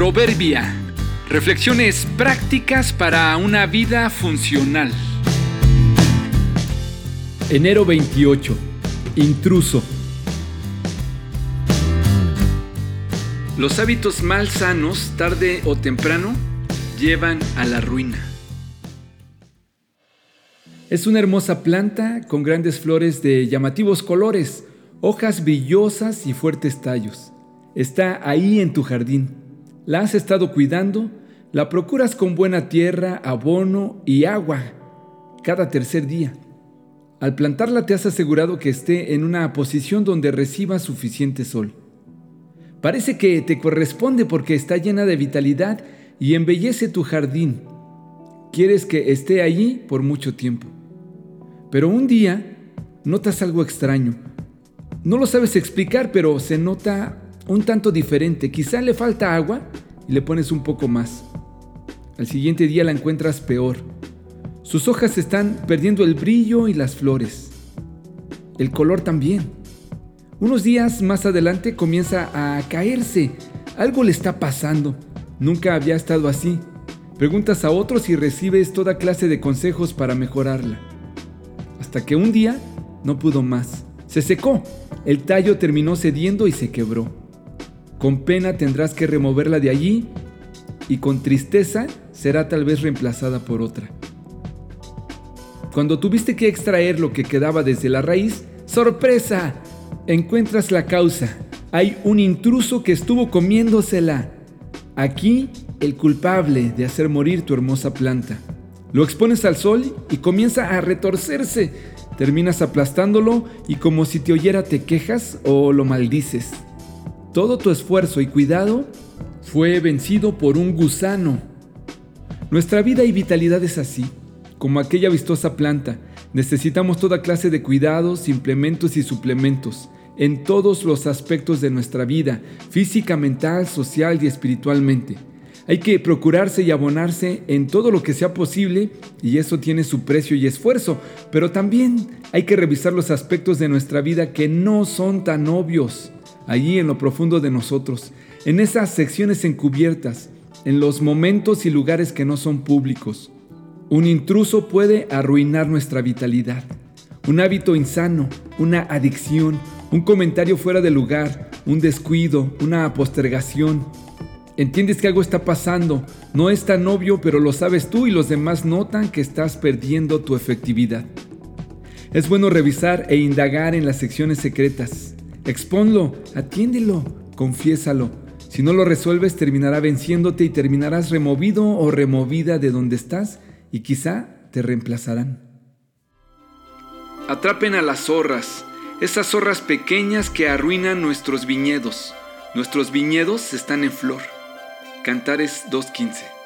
Proverbia. Reflexiones prácticas para una vida funcional. Enero 28. Intruso. Los hábitos mal sanos, tarde o temprano, llevan a la ruina. Es una hermosa planta con grandes flores de llamativos colores, hojas brillosas y fuertes tallos. Está ahí en tu jardín. La has estado cuidando, la procuras con buena tierra, abono y agua cada tercer día. Al plantarla te has asegurado que esté en una posición donde reciba suficiente sol. Parece que te corresponde porque está llena de vitalidad y embellece tu jardín. Quieres que esté allí por mucho tiempo. Pero un día notas algo extraño. No lo sabes explicar, pero se nota un tanto diferente. Quizá le falta agua y le pones un poco más. Al siguiente día la encuentras peor. Sus hojas están perdiendo el brillo y las flores. El color también. Unos días más adelante comienza a caerse. Algo le está pasando. Nunca había estado así. Preguntas a otros y recibes toda clase de consejos para mejorarla. Hasta que un día no pudo más. Se secó. El tallo terminó cediendo y se quebró. Con pena tendrás que removerla de allí y con tristeza será tal vez reemplazada por otra. Cuando tuviste que extraer lo que quedaba desde la raíz, ¡sorpresa! Encuentras la causa. Hay un intruso que estuvo comiéndosela. Aquí el culpable de hacer morir tu hermosa planta. Lo expones al sol y comienza a retorcerse. Terminas aplastándolo y como si te oyera te quejas o lo maldices. Todo tu esfuerzo y cuidado fue vencido por un gusano. Nuestra vida y vitalidad es así, como aquella vistosa planta. Necesitamos toda clase de cuidados, implementos y suplementos en todos los aspectos de nuestra vida, física, mental, social y espiritualmente. Hay que procurarse y abonarse en todo lo que sea posible y eso tiene su precio y esfuerzo, pero también hay que revisar los aspectos de nuestra vida que no son tan obvios allí en lo profundo de nosotros, en esas secciones encubiertas, en los momentos y lugares que no son públicos. Un intruso puede arruinar nuestra vitalidad. Un hábito insano, una adicción, un comentario fuera de lugar, un descuido, una postergación. Entiendes que algo está pasando, no es tan obvio, pero lo sabes tú y los demás notan que estás perdiendo tu efectividad. Es bueno revisar e indagar en las secciones secretas. Exponlo, atiéndelo, confiésalo. Si no lo resuelves, terminará venciéndote y terminarás removido o removida de donde estás y quizá te reemplazarán. Atrapen a las zorras, esas zorras pequeñas que arruinan nuestros viñedos. Nuestros viñedos están en flor. Cantares 2.15